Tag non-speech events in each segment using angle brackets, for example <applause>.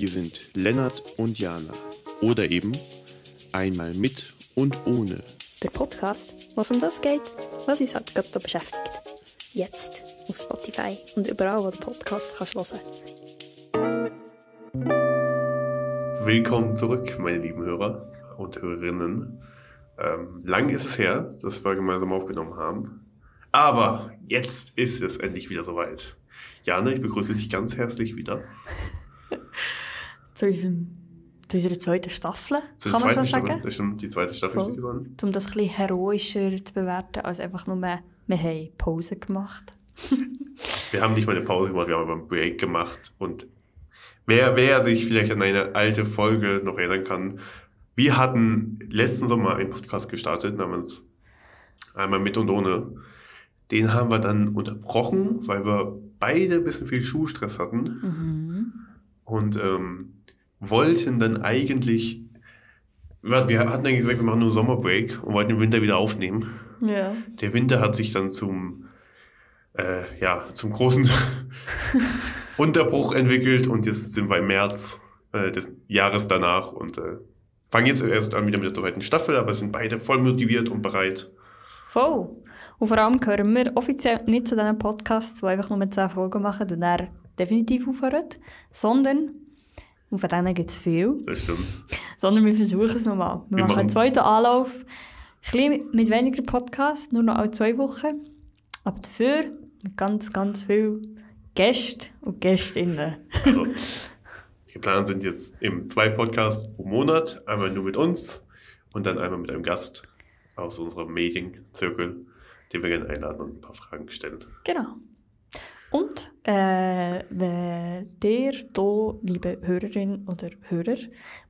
Wir sind Lennart und Jana. Oder eben einmal mit und ohne. Der Podcast, was um das geht, was uns halt gerade so beschäftigt. Jetzt auf Spotify und überall, wo du Podcast kannst hören. Willkommen zurück, meine lieben Hörer und Hörerinnen. Ähm, lang ist es her, dass wir gemeinsam aufgenommen haben. Aber jetzt ist es endlich wieder soweit. Jana, ich begrüße dich ganz herzlich wieder. Zu, unserem, zu unserer zweiten Staffel, Zur kann man so Staffel. sagen. Das stimmt, die zweite Staffel steht an. Um das ein bisschen heroischer zu bewerten, als einfach nur, wir haben Pause gemacht. <laughs> Wir haben nicht mal eine Pause gemacht, wir haben aber einen Break gemacht. Und wer, wer sich vielleicht an eine alte Folge noch erinnern kann, wir hatten letzten Sommer einen Podcast gestartet namens Einmal mit und ohne. Den haben wir dann unterbrochen, weil wir beide ein bisschen viel Schulstress hatten Mhm. und ähm, wollten dann eigentlich, wir hatten eigentlich gesagt, wir machen nur Sommerbreak und wollten im Winter wieder aufnehmen. Ja. Der Winter hat sich dann zum, äh, ja, zum großen <laughs> Unterbruch entwickelt und jetzt sind wir im März äh, des Jahres danach und äh, fangen jetzt erst an wieder mit der zweiten Staffel, aber sind beide voll motiviert und bereit. Voll. Und vor allem gehören wir offiziell nicht zu diesen Podcasts, die einfach nur 10 Folgen machen und dann definitiv aufhören, sondern, und von denen gibt es viel, Das stimmt. sondern wir versuchen es nochmal. Wir, Wir machen einen zweiten Anlauf, ein bisschen mit weniger Podcasts, nur noch alle zwei Wochen, aber dafür mit ganz, ganz viel Gästen und Gästinnen. Also, <laughs> geplant sind jetzt eben zwei Podcasts pro Monat, einmal nur mit uns und dann einmal mit einem Gast aus unserem Medienzirkel, den wir gerne einladen und ein paar Fragen stellen. Genau. Und äh, wenn dir hier, liebe Hörerin oder Hörer,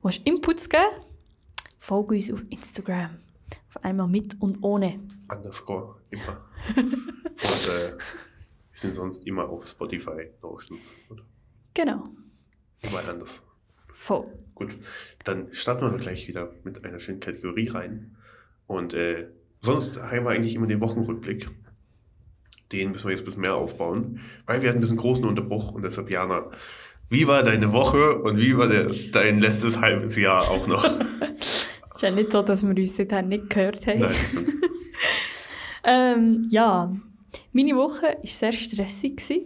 willst Inputs geben, folge uns auf Instagram. Auf einmal mit und ohne. Underscore immer. <laughs> und äh, wir sind sonst immer auf Spotify, Notions oder Genau. überall anders. Voll. Gut, dann starten wir gleich wieder mit einer schönen Kategorie rein. Und äh, sonst haben wir eigentlich immer den Wochenrückblick. Den müssen wir jetzt ein bisschen mehr aufbauen, weil wir hatten bisschen großen Unterbruch und deshalb, Jana, wie war deine Woche und wie war der, dein letztes halbes Jahr auch noch? Es <laughs> ist ja nicht so, dass wir uns seither nicht gehört haben. Nein, das stimmt. <laughs> Ähm, ja, meine Woche war sehr stressig, gewesen,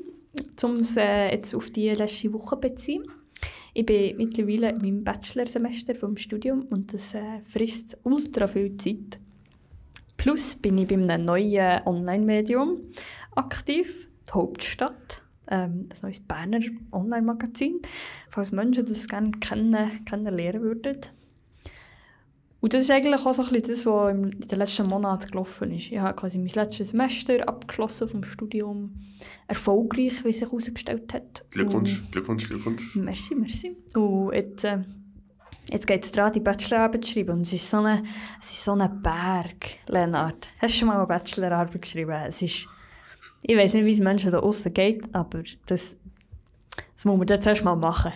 um es äh, jetzt auf die letzte Woche beziehen. Ich bin mittlerweile in meinem Bachelorsemester vom Studium und das äh, frisst ultra viel Zeit. Plus bin ich bei einem neuen Online-Medium aktiv, die Hauptstadt, ähm, ein neues Berner Online-Magazin, falls Menschen das gerne kennen, kennenlernen würden. Und das ist eigentlich auch so ein bisschen das, was in den letzten Monaten gelaufen ist. Ich habe quasi mein letztes Semester abgeschlossen vom Studium. Erfolgreich, wie sich herausgestellt hat. Glückwunsch, Glückwunsch, Glückwunsch. Und, merci, merci. Und jetzt, äh, jetzt geht es daran, die Bachelorarbeit zu schreiben. Und es ist so ein es ist so ein Berg, Lennart. Hast du schon mal eine Bachelorarbeit geschrieben? Es ist, ich weiß nicht, wie es Menschen da außen geht, aber das, das muss man jetzt erst mal machen.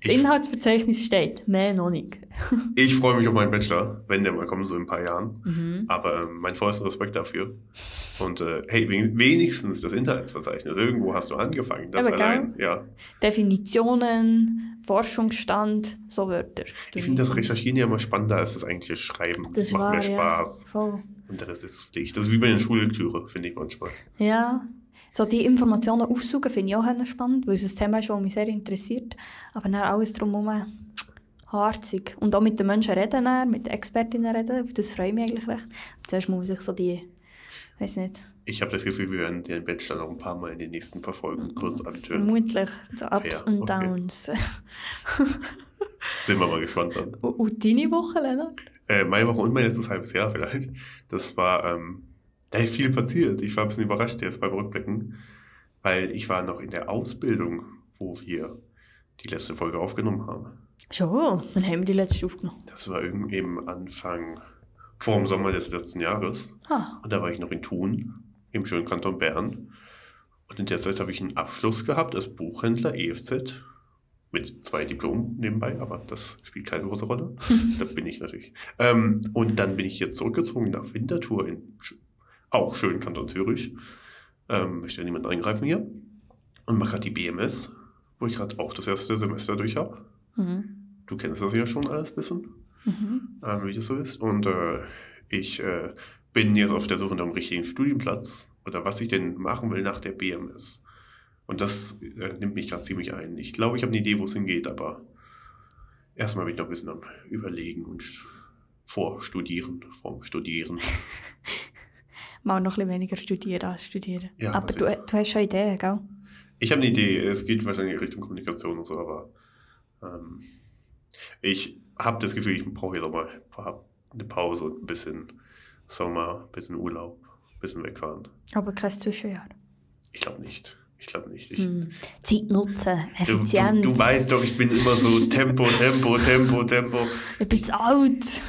Das Ich, Inhaltsverzeichnis steht, mehr noch nicht. <laughs> ich freue mich auf meinen Bachelor, wenn der mal kommt, so in ein paar Jahren. Mhm. Aber ähm, mein vollster Respekt dafür. Und äh, hey, wen- wenigstens das Inhaltsverzeichnis. Irgendwo hast du angefangen. Das Aber gell? allein, ja. Definitionen, Forschungsstand, so Wörter. Ich finde das Recherchieren ja immer spannender als das eigentliche Schreiben. Das, das macht war, mehr Spaß. Ja, voll. Und der Rest ist Pflicht. Das ist wie bei der Schullektüre, finde ich manchmal. Ja, so die Informationen aufsuchen finde ich auch sehr spannend, weil es ein Thema ist, das mich sehr interessiert. Aber dann alles drumherum harzig. Und auch mit den Menschen reden, dann, mit den Expertinnen reden, auf das freue ich mich eigentlich recht. Aber zuerst muss sich so die, weiß nicht, Ich habe das Gefühl, wir werden den Bachelor noch ein paar Mal in den nächsten paar Folgen kurz antönen. vermutlich so Ups Fair, und okay. Downs. Sind wir mal gespannt dann. <laughs> und, deine Woche, Lennart? Äh, meine Woche und mein letztes halbes Jahr vielleicht. Das war, ähm, da ist viel passiert. Ich war ein bisschen überrascht jetzt beim Rückblicken, weil ich war noch in der Ausbildung, wo wir die letzte Folge aufgenommen haben. Schon, dann haben wir die letzte aufgenommen. Das war irgendwie eben Anfang, vor dem Sommer des letzten Jahres. Ah, Und da war ich noch in Thun, im schönen Kanton Bern. Und in der Zeit habe ich einen Abschluss gehabt als Buchhändler EFZ. Mit zwei Diplomen nebenbei, aber das spielt keine große Rolle. <laughs> da bin ich natürlich. Ähm, und dann bin ich jetzt zurückgezogen nach Winterthur in auch schönen Kanton Zürich. Ähm, möchte ja niemand eingreifen hier. Und mache gerade die BMS. wo ich gerade auch das erste Semester durch habe. Mhm. Du kennst das ja schon alles ein bisschen, Mhm. ähm, wie das so ist. Und äh, ich äh, bin jetzt auf der Suche nach einem richtigen Studienplatz oder was ich denn machen will nach der BMS. Und das äh, nimmt mich gerade ziemlich ein. Ich glaube, ich habe eine Idee, wo es hingeht, aber erstmal bin ich noch ein bisschen am Überlegen und st- vorstudieren, vorm Studieren. <laughs> Mal noch ein bisschen weniger studieren als studieren. Ja, Aber also- du, du hast schon Ideen, gell? Ich habe eine Idee, es geht wahrscheinlich Richtung Kommunikation und so, aber ähm, ich habe das Gefühl, ich brauche jetzt auch mal eine Pause und ein bisschen Sommer, ein bisschen Urlaub, ein bisschen wegfahren. Aber kein Zwischenjahr. Ich glaube nicht. Ich glaube nicht. Ich, Hm. Zeit nutzen, du, Effizienz. du, du weißt doch, ich bin immer so Tempo, Tempo, Tempo, Tempo. Ich bin alt. <laughs>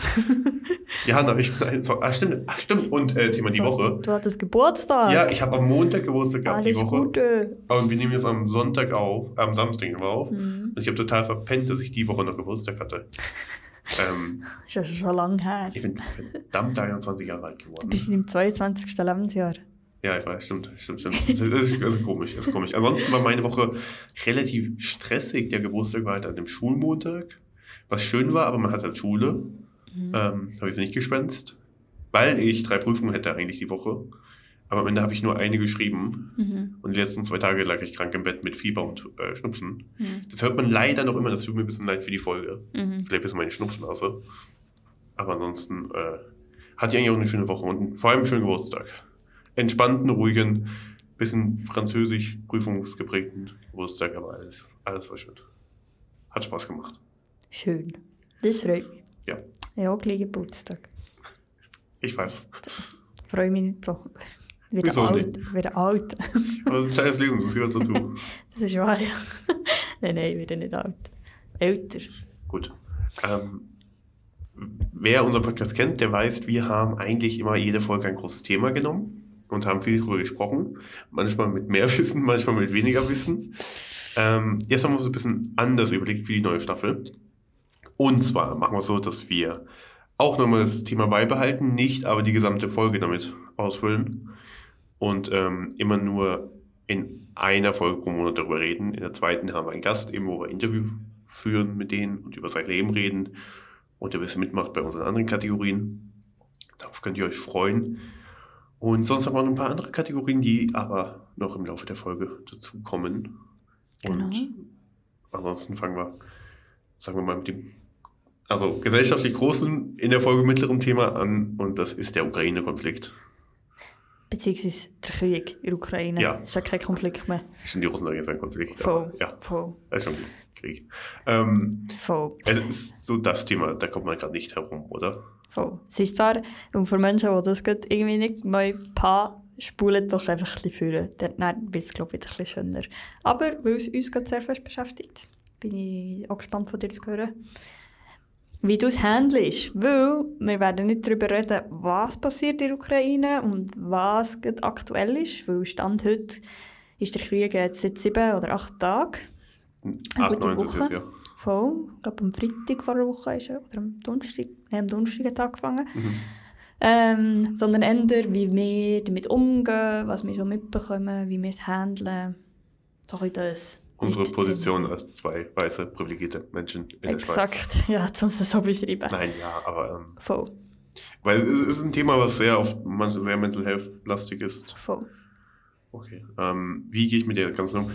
Ja, na, ich bin ein so, ah, stimmt, ah, stimmt. Und äh, Thema die Woche. Du hattest Geburtstag. Ja, ich habe am Montag Geburtstag gehabt, die Alles Woche. Gute. Und wir nehmen jetzt am Sonntag auf, am Samstag wir auf. Mhm. Und ich habe total verpennt, dass ich die Woche noch Geburtstag hatte. <laughs> ähm, Das ist ja schon lange her. ich bin verdammt 23 Jahre alt Du geworden. bist im 22. Lebensjahr. Ja, ich weiß, stimmt, stimmt, stimmt. Das ist, das ist, ist komisch, das ist komisch. Ansonsten war meine Woche relativ stressig. Der Geburtstag war halt an dem Schulmontag, was schön war, aber man hat halt Schule. Mhm. Ähm, habe ich nicht geschwänzt, weil ich drei Prüfungen hätte eigentlich die Woche. Aber am Ende habe ich nur eine geschrieben Mhm. und die letzten zwei Tage lag ich krank im Bett mit Fieber und äh, Schnupfen. Mhm. Das hört man leider noch immer, das tut mir ein bisschen leid für die Folge. Mhm. Vielleicht bisschen meine Schnupfnase. Aber ansonsten äh, hatte ich eigentlich auch eine schöne Woche und vor allem einen schönen Geburtstag. Entspannten, ruhigen, bisschen französisch prüfungsgeprägten Geburtstag, aber alles, alles war schön. Hat Spaß gemacht. Schön. Das freut mich. Ja. Ja, gleich Geburtstag. Ich weiß. Freue mich nicht so. Wieder Wieso alt. Wieder alt. Aber es ist Teil des Lebens, das gehört dazu. <laughs> Das ist wahr, ja. <laughs> nein, nein, wieder nicht alt. Älter. Gut. Ähm, wer unseren Podcast kennt, der weiß, wir haben eigentlich immer jede Folge ein großes Thema genommen und haben viel darüber gesprochen. Manchmal mit mehr <laughs> Wissen, manchmal mit weniger Wissen. Ähm, jetzt haben wir uns ein bisschen anders überlegt für die neue Staffel. Und zwar machen wir es so, dass wir auch nochmal das Thema beibehalten, nicht aber die gesamte Folge damit ausfüllen und ähm, immer nur in einer Folge pro Monat darüber reden. In der zweiten haben wir einen Gast, eben wo wir Interview führen mit denen und über sein Leben reden und ein bisschen mitmacht bei unseren anderen Kategorien. Darauf könnt ihr euch freuen. Und sonst haben wir noch ein paar andere Kategorien, die aber noch im Laufe der Folge dazu kommen. Genau. Und ansonsten fangen wir, sagen wir mal, mit dem also gesellschaftlich großen, in der Folge mittleren Thema an und das ist der Ukraine-Konflikt. Beziehungsweise der Krieg in der Ukraine. Ja. Ist ja kein Konflikt mehr. Stimmt, die Russen jetzt ein Konflikt. Voll. Ja, Voll. das ist schon Krieg. Ähm, Voll. es ist so das Thema, da kommt man gerade nicht herum, oder? Voll. Es ist zwar, und für Menschen, die das irgendwie nicht neu paar spulen doch einfach ein bisschen führen. Dann wird es, glaube ich, wieder ein bisschen schöner. Aber weil es uns gerade sehr fest beschäftigt, bin ich auch gespannt von dir zu hören, wie du es handelst. Weil wir werden nicht darüber reden, was passiert in der Ukraine und was aktuell ist. Weil Stand heute ist der Krieg jetzt seit sieben oder acht Tagen. Acht, gute neun sind es, ja. Voll. Ich glaube, am Freitag vor einer Woche ist er, oder am Donnerstag, nein, am Donnerstag hat angefangen. Mhm. Ähm, sondern eher, wie wir damit umgehen, was wir so mitbekommen, wie wir es handeln. So ein das. Unsere Position als zwei weiße, privilegierte Menschen in der Schweiz. Exakt, <laughs> ja, um es so beschreiben. Nein, ja, aber ähm, Voll, weil es ist ein Thema, was sehr manche sehr mental health lastig ist. voll. Okay. Ähm, wie gehe ich mit der ganzen um?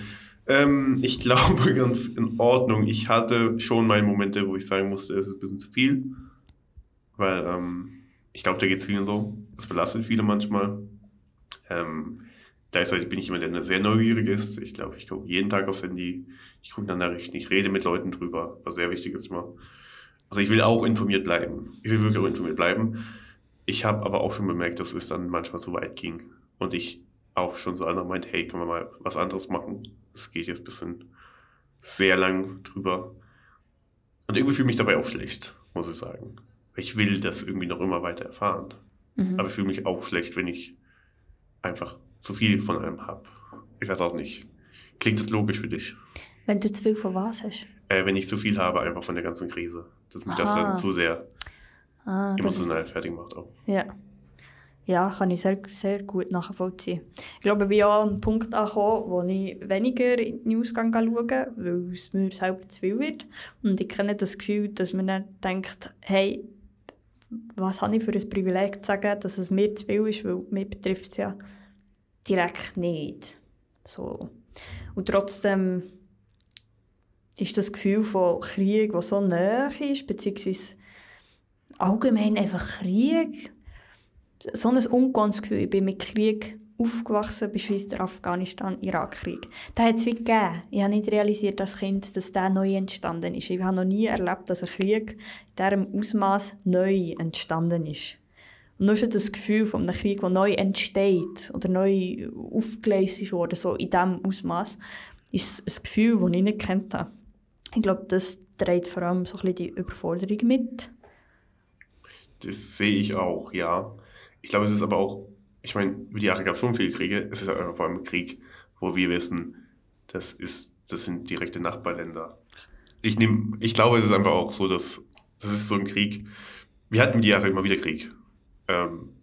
Ähm, ich <laughs> glaube ganz in Ordnung. Ich hatte schon meine Momente, wo ich sagen musste, es ist ein bisschen zu viel. Weil ähm, ich glaube, da geht es vielen so. Es belastet viele manchmal. Ähm, gleichzeitig bin ich jemand, der sehr neugierig ist. Ich glaube, ich gucke jeden Tag aufs Handy. Ich gucke nach Nachrichten. Ich rede mit Leuten drüber, was sehr wichtig ist immer. Also ich will auch informiert bleiben. Ich will wirklich auch informiert bleiben. Ich habe aber auch schon bemerkt, dass es dann manchmal zu weit ging. Und ich auch schon so einer meint, hey, können wir mal was anderes machen? Es geht jetzt ein bisschen sehr lang drüber. Und irgendwie fühle ich mich dabei auch schlecht, muss ich sagen. Ich will das irgendwie noch immer weiter erfahren. Mhm. Aber ich fühle mich auch schlecht, wenn ich einfach zu viel von einem habe. Ich weiß auch nicht. Klingt das logisch für dich? Wenn du zu viel von was hast. Äh, wenn ich zu viel habe, einfach von der ganzen Krise. Dass mich das Aha. dann zu sehr Ah, das emotional fertig macht auch. ja. Ja, kann ich sehr, sehr gut nachvollziehen. Ich glaube, ich bin auch an einem Punkt angekommen, wo ich weniger in die News schaue, weil es mir selber zu viel wird. Und ich kenne das Gefühl, dass man dann denkt, hey, was habe ich für ein Privileg zu sagen, dass es mir zu viel ist, weil mich betrifft es ja direkt nicht. So. Und trotzdem ist das Gefühl von Krieg, das so nah ist, beziehungsweise allgemein einfach Krieg, so ein ungewohntes. Ich bin mit Krieg aufgewachsen, beispielsweise der Afghanistan-Irak-Krieg. Da hat es wie gegeben. Ich habe nicht realisiert als Kind, dass der neu entstanden ist. Ich habe noch nie erlebt, dass ein Krieg in diesem Ausmaß neu entstanden ist. Und nur schon das Gefühl von einem Krieg, der neu entsteht oder neu aufgeleistet wurde, so in diesem Ausmaß, ist ein Gefühl, das ich nicht kennt habe. Ich glaube, das trägt vor allem so ein bisschen die Überforderung mit. Das sehe ich auch, ja. Ich glaube, es ist aber auch, ich meine, über die Jahre gab es schon viele Kriege. Es ist aber vor allem Krieg, wo wir wissen, das, ist, das sind direkte Nachbarländer. Ich, nehm, ich glaube, es ist einfach auch so, dass das ist so ein Krieg. Wir hatten die Jahre immer wieder Krieg. Ähm,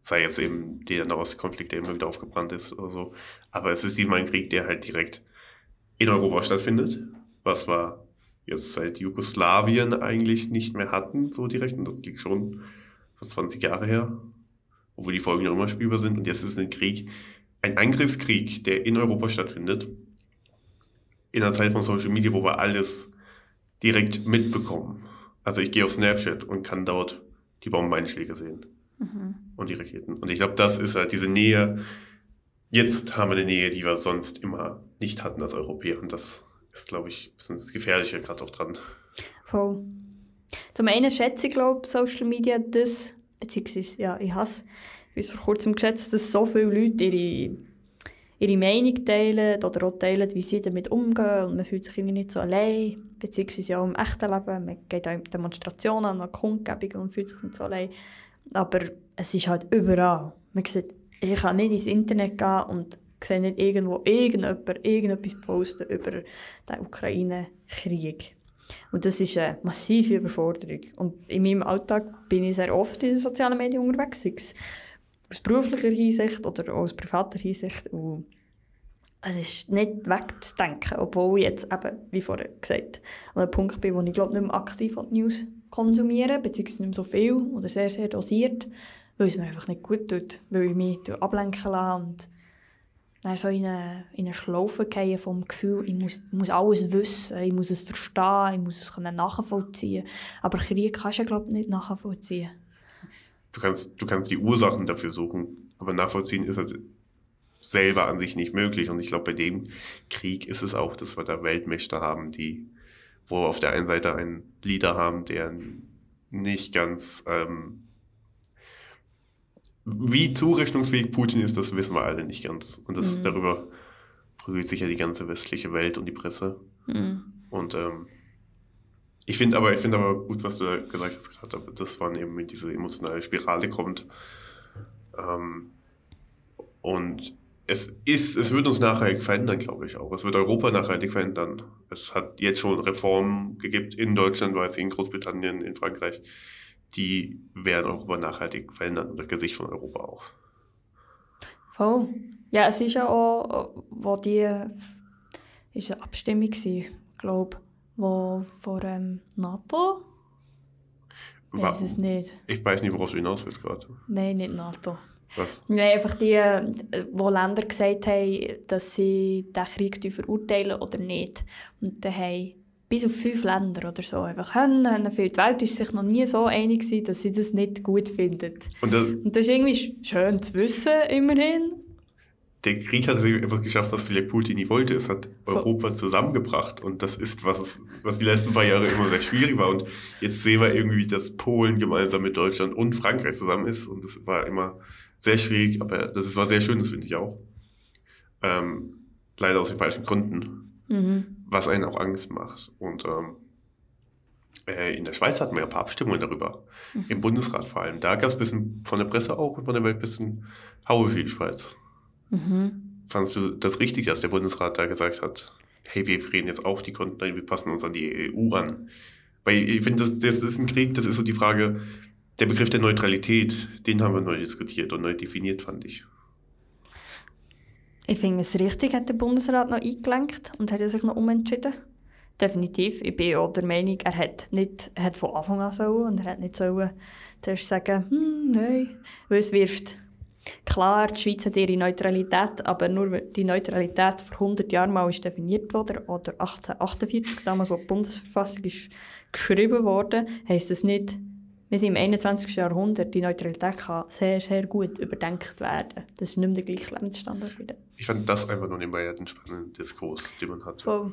sei jetzt eben der Nahostkonflikt, der immer wieder aufgebrannt ist oder so. Aber es ist eben ein Krieg, der halt direkt in Europa stattfindet, was wir jetzt seit Jugoslawien eigentlich nicht mehr hatten, so direkt. Und das liegt schon fast 20 Jahre her, obwohl die Folgen noch immer spielbar sind. Und jetzt ist ein Krieg, ein Angriffskrieg, der in Europa stattfindet, in einer Zeit von Social Media, wo wir alles direkt mitbekommen. Also ich gehe auf Snapchat und kann dort die Bombeneinschläge sehen mhm. und die Raketen. Und ich glaube, das ist halt diese Nähe. Jetzt haben wir eine Nähe, die wir sonst immer nicht hatten als Europäer. Und das ist, glaube ich, das Gefährliche gerade auch dran. Voll. Zum einen schätze ich, glaube Social Media das, beziehungsweise, ja, ich hasse, bis vor kurzem geschätzt, dass so viele Leute ihre, ihre Meinung teilen oder auch teilen, wie sie damit umgehen und man fühlt sich irgendwie nicht so allein, beziehungsweise auch im echten Leben, man geht auch in Demonstrationen an Kundgebungen und fühlt sich nicht so allein, aber es ist halt überall. Man sieht, ich kann nicht ins Internet gehen und sehe nicht irgendwo irgendjemand irgendetwas posten über den Ukraine-Krieg. Und das ist eine massive Überforderung. Und in meinem Alltag bin ich sehr oft in den sozialen Medien unterwegs, sei es aus beruflicher Hinsicht oder auch aus privater Hinsicht. Und es ist nicht wegzudenken, obwohl ich jetzt eben, wie vorher gesagt, an einem Punkt bin, wo ich glaube nicht mehr aktiv die News konsumiere, beziehungsweise nicht mehr so viel oder sehr, sehr dosiert, weil es mir einfach nicht gut tut, weil ich mich ablenken lasse dann so in eine, in eine Schlaufe fallen vom Gefühl, ich muss, ich muss alles wissen, ich muss es verstehen, ich muss es nachvollziehen. Aber Krieg kannst du glaube ich, nicht nachvollziehen. Du kannst, du kannst die Ursachen dafür suchen, aber nachvollziehen ist halt selber an sich nicht möglich. Und ich glaube, bei dem Krieg ist es auch, dass wir da Weltmächte haben, die, wo wir auf der einen Seite einen Leader haben, der nicht ganz ähm, wie zurechnungsfähig Putin ist, das wissen wir alle nicht ganz. Und das, mhm. darüber prügelt sich ja die ganze westliche Welt und die Presse. Mhm. Und ähm, ich finde aber, ich finde aber gut, was du da gesagt hast gerade, dass man eben in diese emotionale Spirale kommt. Ähm, und es ist, es wird uns nachhaltig verändern, glaube ich auch. Es wird Europa nachhaltig verändern. Es hat jetzt schon Reformen gegeben in Deutschland, weiß ich, in Großbritannien, in Frankreich, die werden Europa nachhaltig verändern und das Gesicht von Europa auch. Voll. Ja, es ist ja auch, wo die ist eine Abstimmung ich glaube wo vor ähm, NATO. Ich weiß es nicht. Ich weiß nicht, worauf du hinaus willst gerade. Nein, nicht NATO. Was? Nein, einfach die, wo Länder gesagt haben, dass sie den Krieg verurteilen oder nicht. Und dann haben bis auf fünf Länder oder so einfach haben. Die Welt ist sich noch nie so einig gewesen, dass sie das nicht gut finden. Und das, und das ist irgendwie schön zu wissen, immerhin. Der Krieg hat es einfach geschafft, was vielleicht Putin nie wollte. Es hat Europa zusammengebracht. Und das ist, was, es, was die letzten paar Jahre immer sehr schwierig war. Und jetzt sehen wir irgendwie, dass Polen gemeinsam mit Deutschland und Frankreich zusammen ist. Und das war immer sehr schwierig, aber das ist, war sehr schön, das finde ich auch. Ähm, leider aus den falschen Gründen. Mhm was einen auch Angst macht. Und ähm, äh, in der Schweiz hatten wir ja ein paar Abstimmungen darüber. Mhm. Im Bundesrat vor allem. Da gab es ein bisschen von der Presse auch und von der Welt ein bisschen Haue für die Schweiz. Mhm. Fandest du das richtig, dass der Bundesrat da gesagt hat, hey, wir reden jetzt auch die Konten, wir passen uns an die EU ran? Weil ich finde, das, das ist ein Krieg, das ist so die Frage, der Begriff der Neutralität, den haben wir neu diskutiert und neu definiert, fand ich. Ich finde es richtig, hat der Bundesrat noch eingelenkt und hat sich noch umentschieden. Definitiv. Ich bin auch der Meinung, er hat nicht er hat von Anfang an sollen und er hat nicht sollen zuerst sagen, hm, nein, weil es wirft. Klar, die Schweiz hat ihre Neutralität, aber nur die Neutralität vor 100 Jahren mal ist definiert wurde, oder 1848, damals, als die Bundesverfassung ist geschrieben wurde, heisst das nicht, wir sind im 21. Jahrhundert, die Neutralität kann sehr, sehr gut überdenkt werden. Das ist nicht mehr der gleiche Lebensstandard wieder. Ich fand das einfach nur nebenbei einen spannenden Diskurs, den man hatte. Voll.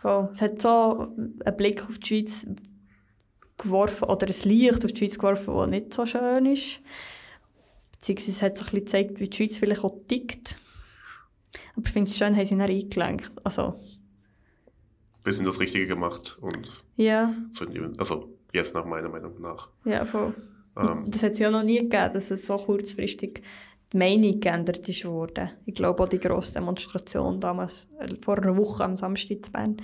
Voll. Es hat so einen Blick auf die Schweiz geworfen, oder ein Licht auf die Schweiz geworfen, das nicht so schön ist. Beziehungsweise es hat so ein bisschen gezeigt, wie die Schweiz vielleicht auch tickt. Aber ich finde es schön, haben sie dann eingelenkt. Also, Bisschen das Richtige gemacht und ja, so, also jetzt nach meiner Meinung nach. ja, voll. Ähm, Das hat es ja noch nie gegeben, dass es so kurzfristig die Meinung geändert ist worden. Ich glaube auch die grosse Demonstration damals, äh, vor einer Woche am Samstag in Bern,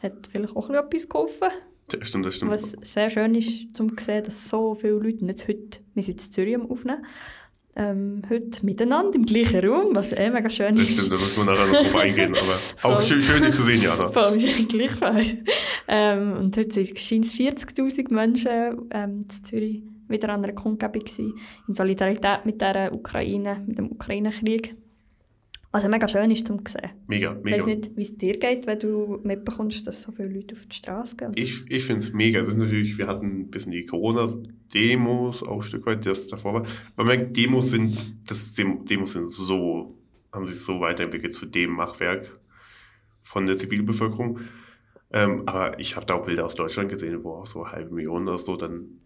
hat vielleicht auch etwas geholfen. das stimmt, das stimmt. Was sehr schön ist, zum zu sehen, dass so viele Leute, jetzt heute, wir sind in Zürich Aufnehmen, ähm, heute miteinander im gleichen Raum, was eh mega schön Das ist. stimmt, da müssen wir nachher noch drauf <laughs> eingehen. Aber auch schön, schön dich zu sehen, Jana. <laughs> Voll, gleichfalls. Ähm, und heute sind scheint es 40'000 Menschen ähm, in Zürich wieder an einer Kundgebung gewesen, in Solidarität mit der Ukraine, mit dem Ukraine-Krieg. Was ja mega schön ist zum zu sehen. Mega, Ich mega. weiß nicht, wie es dir geht, wenn du mitbekommst, dass so viele Leute auf die Straße gehen. Ich, ich finde es mega. Das ist natürlich, wir hatten ein bisschen die Corona-Demos, auch ein Stück weit, das davor war. Man merkt, Demos sind, das Dem- Demos sind so, haben sich so weiterentwickelt zu dem Machwerk von der Zivilbevölkerung. Ähm, aber ich habe da auch Bilder aus Deutschland gesehen, wo auch so eine halbe Million oder so dann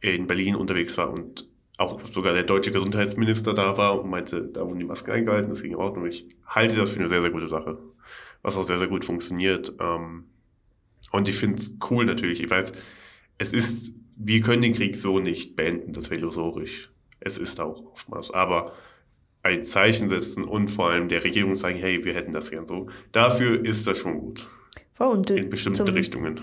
in Berlin unterwegs war und auch sogar der deutsche Gesundheitsminister da war und meinte, da wurden die Masken eingehalten, das ging in Ordnung. Ich halte das für eine sehr, sehr gute Sache, was auch sehr, sehr gut funktioniert. Ähm, und ich finde es cool natürlich. Ich weiß, es ist, wir können den Krieg so nicht beenden, das wäre illusorisch. Es ist auch oftmals. Aber ein Zeichen setzen und vor allem der Regierung sagen, hey, wir hätten das gern so. Dafür ist das schon gut. Voll, und In bestimmten Richtungen.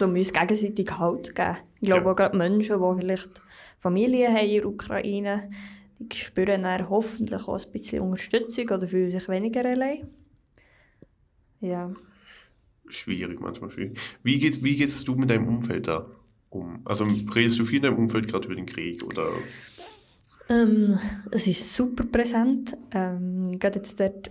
Um uns gegenseitig Halt zu geben. Ich glaube Ja. auch gerade Menschen, die vielleicht Familien haben in der Ukraine, die spüren dann hoffentlich auch ein bisschen Unterstützung oder fühlen sich weniger allein. Ja. Schwierig, manchmal schwierig. Wie geht's, wie geht's du mit deinem Umfeld da um? Also redest du viel in deinem Umfeld gerade über den Krieg oder? Ähm, es ist super präsent. Ähm, gerade jetzt dort,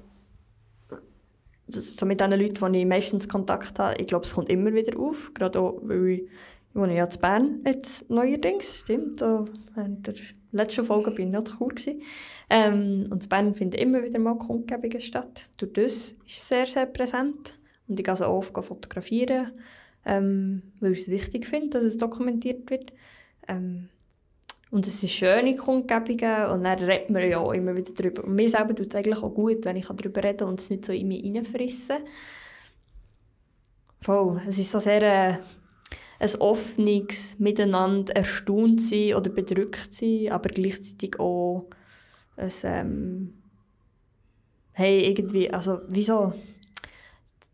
so mit den Leuten, die ich meistens Kontakt habe, ich glaube, es kommt immer wieder auf. Gerade auch, weil ich, ich wohne ja in Bern jetzt neuerdings, stimmt. Da, in der letzten Folge bin ich noch zu gewesen. Ähm, und in Bern finden immer wieder mal Kundgebungen statt. Durch das ist es sehr, sehr präsent. Und ich gehe auch oft fotografieren, ähm, weil ich es wichtig finde, dass es dokumentiert wird. Ähm, und es sind schöne Kundgebungen und dann redet man ja auch immer wieder darüber. Und mir selber tut es eigentlich auch gut, wenn ich darüber kann und es nicht so in mich reinfressen. Voll. Es ist so sehr äh, ein offenes Miteinander erstaunt sein oder bedrückt sein, aber gleichzeitig auch ein, ähm, hey, irgendwie, also wieso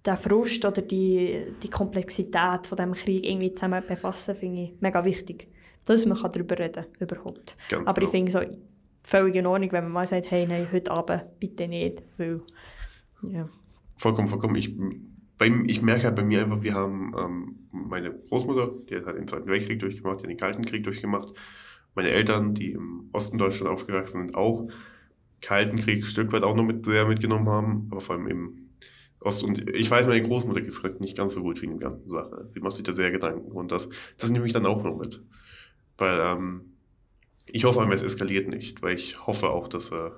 der Frust oder die, die Komplexität von dem Krieg irgendwie zusammen befassen, finde ich mega wichtig. Dass man darüber reden kann, überhaupt. Ganz Aber ich genau. finde so völlig in Ordnung, wenn man mal sagt, hey, nein, heute Abend bitte nicht, weil, ja. Vollkommen, vollkommen. Ich, bei, ich merke halt bei mir einfach, wir haben ähm, meine Großmutter, die hat den Zweiten Weltkrieg durchgemacht, die hat den Kalten Krieg durchgemacht. Meine Eltern, die im Osten Deutschland aufgewachsen sind, auch Kalten Krieg ein Stück weit auch noch mit, sehr mitgenommen haben, aber vor allem im Ost. Und ich weiß, meine Großmutter geht es gerade nicht ganz so gut wie in der ganzen Sache. Sie macht sich da sehr Gedanken. Und das, das nehme ich dann auch noch mit. Weil ähm, ich hoffe es eskaliert nicht, weil ich hoffe auch, dass äh,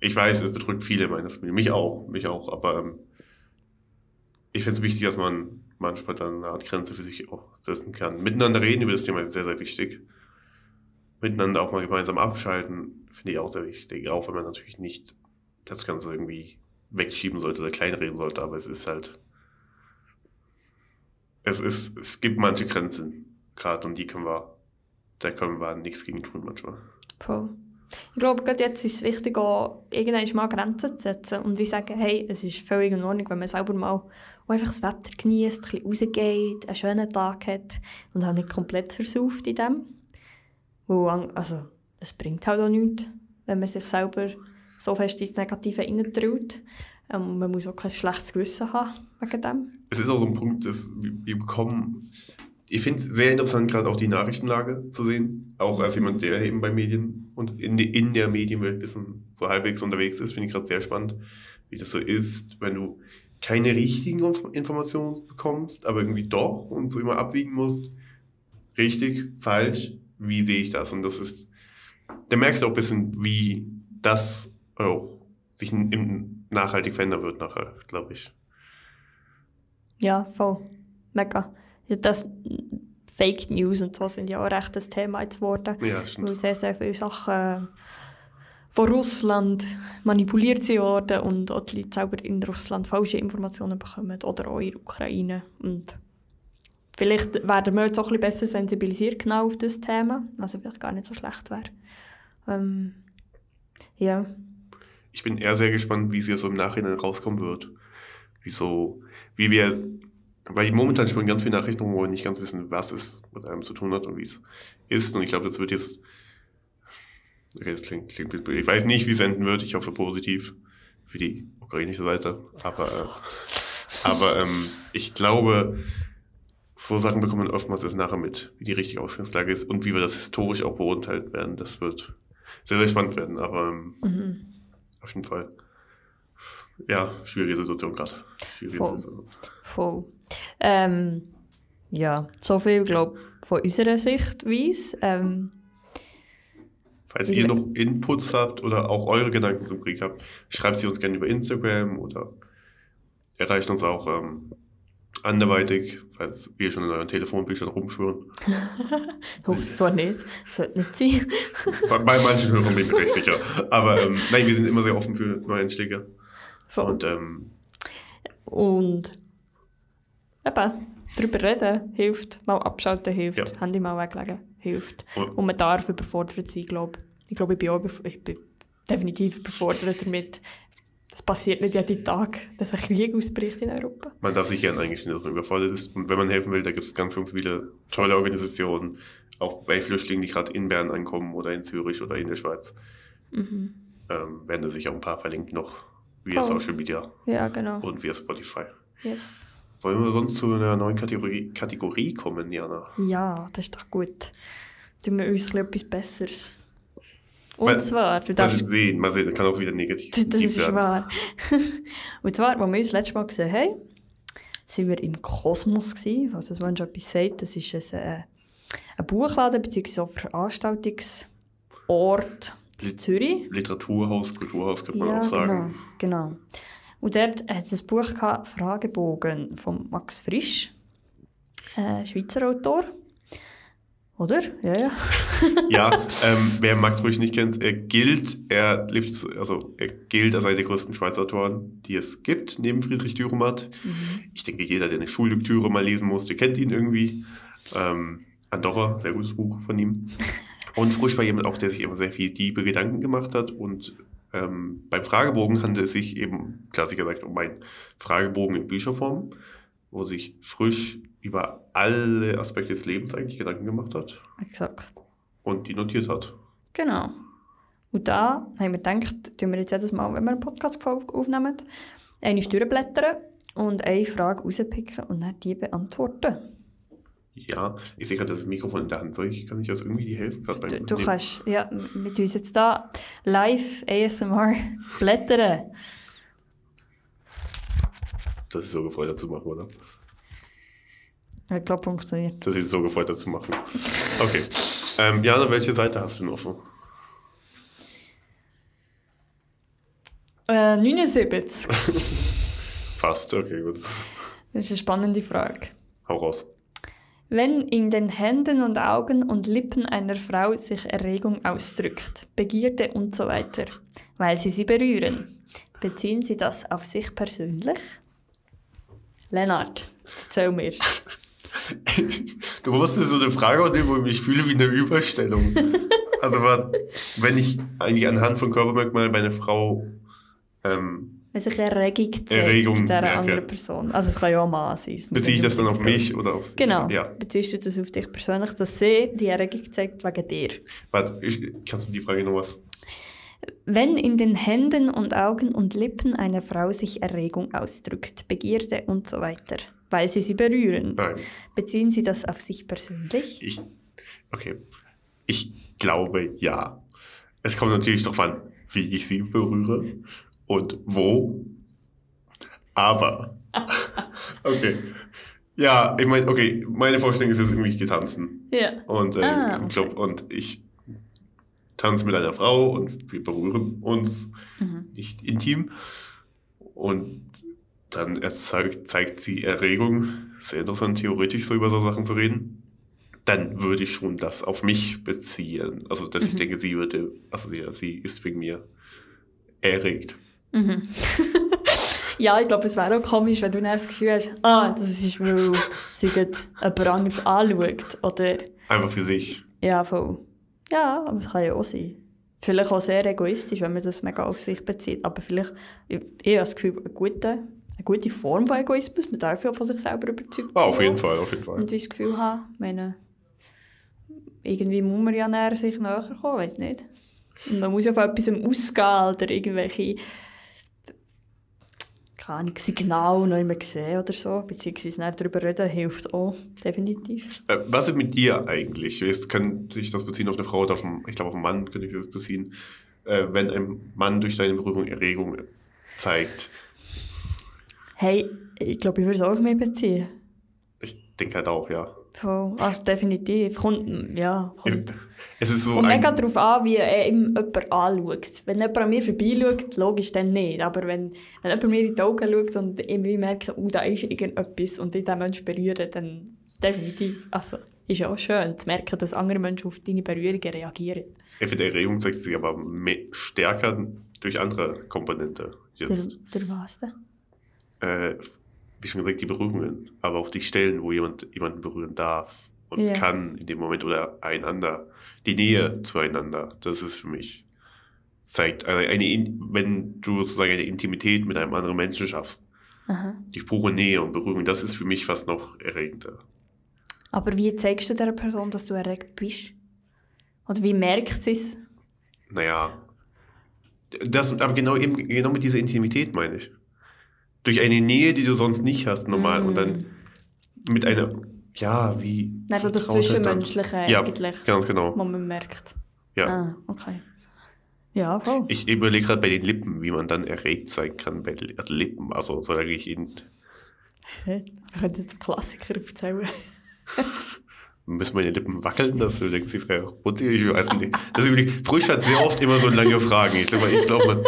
ich weiß, es bedrückt viele in meiner Familie, mich auch, mich auch, aber ähm, ich finde es wichtig, dass man manchmal dann eine Art Grenze für sich auch setzen kann. Miteinander reden über das Thema ist sehr, sehr wichtig. Miteinander auch mal gemeinsam abschalten, finde ich auch sehr wichtig, auch wenn man natürlich nicht das Ganze irgendwie wegschieben sollte oder kleinreden sollte, aber es ist halt, es ist, es gibt manche Grenzen, gerade und die können wir, da können wir nichts gegen tun manchmal. Voll. Ich glaube, gerade jetzt ist es wichtig, auch irgendwann mal Grenzen zu setzen und wie sagen, hey, es ist völlig in Ordnung, wenn man selber mal einfach das Wetter genießt, ein bisschen rausgeht, einen schönen Tag hat und auch nicht komplett versauft in dem. Weil, also, es bringt halt auch nichts, wenn man sich selber so fest ins Negative reintraut. Ähm, man muss auch kein schlechtes Gewissen haben wegen dem. Es ist auch so ein Punkt, dass wir bekommen. Ich finde es sehr interessant, gerade auch die Nachrichtenlage zu sehen. Auch als jemand, der eben bei Medien und in, in der Medienwelt ein bisschen so halbwegs unterwegs ist, finde ich gerade sehr spannend, wie das so ist, wenn du keine richtigen Inf- Informationen bekommst, aber irgendwie doch und so immer abwiegen musst. Richtig, falsch, wie sehe ich das? Und das ist, da merkst du auch ein bisschen, wie das auch sich in nachhaltig verändern wird nachher, glaube ich. Ja, voll. Mega. Ja, das Fake News und so sind ja auch recht das Thema jetzt geworden. Ja, stimmt. Weil sehr, sehr viele Sachen von Russland manipuliert worden und auch die Leute selber in Russland falsche Informationen bekommen oder auch in der Ukraine. Und vielleicht werden wir jetzt auch ein bisschen besser sensibilisiert genau auf das Thema, was vielleicht gar nicht so schlecht wäre. Ähm, ja, Ich bin eher sehr gespannt, wie es jetzt so im Nachhinein rauskommen wird. Wieso, wie wir, weil momentan schon ganz viele Nachrichten, wo wir nicht ganz wissen, was es mit einem zu tun hat und wie es ist. Und ich glaube, das wird jetzt, okay, das klingt, klingt, ich weiß nicht, wie es enden wird. Ich hoffe positiv für die ukrainische Seite. Aber, äh, <laughs> aber ähm, ich glaube, so Sachen bekommt man oftmals erst nachher mit, wie die richtige Ausgangslage ist und wie wir das historisch auch beurteilt werden. Das wird sehr, sehr spannend werden. Aber ähm, mhm. auf jeden Fall. Ja, schwierige Situation gerade. Voll. Situation. voll. Ähm, ja, so viel, glaube ich, von unserer Sichtweise. Ähm, Falls ihr noch Inputs habt oder auch eure Gedanken zum Krieg habt, schreibt sie uns gerne über Instagram oder erreicht uns auch ähm, anderweitig, falls wir schon in euren Telefonbüchern rumschwören. <laughs> es zwar nicht, sollte nicht sein. Bei, bei manchen Hörern bin ich mir recht sicher. Aber ähm, nein, wir sind immer sehr offen für neue Einschläge. Voll. Und ähm, Und eben, darüber reden hilft, mal abschalten hilft, Ja. Handy mal weglegen hilft. Und- Und man darf überfordert sein, glaube ich. Ich glaube, ich bin, auch ich bin definitiv überfordert damit. Das passiert nicht jeden Tag, dass ein Krieg ausbricht in Europa. man darf sich eingestehen, dass man überfordert ist. Und wenn man helfen will, da gibt es ganz, ganz viele tolle Organisationen, auch bei Flüchtlingen, die gerade in Bern ankommen oder in Zürich oder in der Schweiz. Mhm. ähm, werden da sicher auch ein paar verlinkt noch via Voll. Social Media Ja, genau. und via Spotify. Yes. Wollen wir sonst zu einer neuen Kategorie, Kategorie kommen, Jana? Ja, das ist doch gut. Tun wir uns etwas Besseres. Und Mal- zwar, du darfst sehen, mal sehen, das kann auch wieder negativ Das ist werden. wahr. <laughs> Und zwar, als wir uns das letzte Mal gesehen haben, sind wir im Kosmos gewesen. Falls das Mensch etwas sagt, das ist ein, äh, ein Buchladen bzw. ein Veranstaltungsort Zürich. Literaturhaus, Kulturhaus, könnte man auch genau, sagen. genau. Und dort hat es ein Buch gehabt, Fragebogen von Max Frisch, äh, Schweizer Autor. Oder? Ja, ja. <laughs> Ja, ähm, wer Max Brüch nicht kennt, er gilt, er lebt, also er gilt als einer der größten Schweizer Autoren, die es gibt, neben Friedrich Dürrenmatt. Mhm. Ich denke, jeder, der eine Schullektüre mal lesen musste, kennt ihn irgendwie. Ähm, Andorra, sehr gutes Buch von ihm. <laughs> Und Frisch war jemand auch, der sich immer sehr viel diebe Gedanken gemacht hat. Und ähm, beim Fragebogen handelt es sich eben, klassisch gesagt, um einen Fragebogen in Bücherform, wo sich Frisch über alle Aspekte des Lebens eigentlich Gedanken gemacht hat Exakt. und die notiert hat. Genau. Und da haben wir gedacht, tun wir jetzt jedes Mal, wenn wir einen Podcast aufnehmen, eine durchblättern und eine Frage rauspicken und dann die beantworten. Ja, ich sehe gerade das Mikrofon in der Hand. Soll ich, kann ich das irgendwie helfen? Gerade Du, beim du Nehmen? kannst ja, mit uns jetzt da live ASMR <laughs> blättern. Das ist so gefreut dazu machen, oder? Ich glaube, funktioniert. Das ist so gefreut dazu machen. Okay. Ähm, Jana, welche Seite hast du denn offen? Äh, 79. <laughs> Fast, okay, gut. Das ist eine spannende Frage. Hau raus. Wenn in den Händen und Augen und Lippen einer Frau sich Erregung ausdrückt, Begierde und so weiter, weil sie sie berühren, beziehen sie das auf sich persönlich? Lennart, erzähl mir. <laughs> Du musstest so eine Frage nehmen, wo ich mich fühle wie eine Überstellung. Also, wenn ich eigentlich anhand von Körpermerkmalen bei einer Frau ähm, wenn sich Erregung zeigt Erregung, bei dieser ja, anderen okay. Person. Also es kann ja auch ein Mann sein. Ich nicht das dann auf mich oder auf... Genau. Ja. Beziehst du das auf dich persönlich, dass sie die Erregung zeigt wegen dir? Warte, kannst du die Frage noch was... Wenn in den Händen und Augen und Lippen einer Frau sich Erregung ausdrückt, Begierde und so weiter, weil sie sie berühren, Nein. beziehen sie das auf sich persönlich? Ich, okay. Ich glaube ja. Es kommt natürlich darauf an, wie ich sie berühre und wo. Aber. <laughs> Okay. Ja, ich meine, okay, meine Vorstellung ist jetzt irgendwie, ich gehe tanzen. Ja. Und, äh, Ah, im Club und ich tanze mit einer Frau und wir berühren uns Mhm. nicht intim. Und dann erzeugt, zeigt sie Erregung. Sehr interessant, theoretisch so über so Sachen zu reden. Dann würde ich schon das auf mich beziehen. Also, dass ich Mhm. denke, sie würde, also ja, sie ist wegen mir erregt. Mhm. <laughs> ja, ich glaube, es wäre auch komisch, wenn du dann das Gefühl hast, ah, das ist, weil sie jemand anderes anschaut. Oder, Einfach für sich. ja, voll. Ja, aber es kann ja auch sein. Vielleicht auch sehr egoistisch, wenn man das mega auf sich bezieht. Aber vielleicht, ich, ich habe das Gefühl, eine gute, eine gute Form von Egoismus, man darf ja von sich selber überzeugt Ah, auf jeden Fall, auf jeden Fall. Und das Gefühl habe, ich meine, irgendwie muss man ja näher sich näher kommen, weiß nicht. Und man muss ja von etwas ausgehen oder irgendwelche keine Ahnung, Signale noch immer sehen oder so. Beziehungsweise darüber reden hilft auch, definitiv. Äh, was ist mit dir eigentlich? Jetzt kann ich das beziehen auf eine Frau oder auf einen, ich glaube auf einen Mann könnte ich das beziehen. Äh, wenn ein Mann durch deine Berührung Erregung zeigt. Hey, ich glaube, ich würde es auch auf mich beziehen. Ich denke halt auch, ja. Voll. Also definitiv. Kommt, ja, kommt. Es ist so Kommt mega darauf an, wie ihm jemand anschaut. Wenn jemand an mir vorbeischaut, logisch dann nicht. Aber wenn, wenn jemand mir in die Augen schaut und irgendwie merke, oh, da ist irgendetwas und ich diesen Menschen berühre, dann definitiv. Also, ist ja auch schön zu merken, dass andere Menschen auf deine Berührungen reagieren. ich finde, Erregung zeigt sich aber me- stärker durch andere Komponente. Jetzt, durch was denn? äh, wie schon gesagt, die Berührungen, aber auch die Stellen, wo jemand jemanden berühren darf und Ja. kann in dem Moment oder einander. Die Nähe zueinander, das ist für mich, zeigt eine, eine In- wenn du sozusagen eine Intimität mit einem anderen Menschen schaffst, Aha. die pure Nähe und Berührung, das ist für mich fast noch erregender. Aber wie zeigst du der Person, dass du erregt bist? Oder wie merkt sie es? Naja, das, aber genau eben, genau mit dieser Intimität meine ich. Durch eine Nähe, die du sonst nicht hast, normal, und dann mit einer, ja, wie. Also das Vertrautheit dann. Zwischenmenschliche Ja, eigentlich, ganz genau. was man merkt. Ja. Ah, okay. Ja, voll. Ich überlege gerade bei den Lippen, wie man dann erregt sein kann bei den also Lippen. Also solange ich ihn, Wir können jetzt einen Klassiker aufzählen. <laughs> müssen meine Lippen wackeln, dass du denkst, ich weiß nicht. Das ist Frisch hat sehr oft immer so lange Fragen. Ich glaube, ich glaube,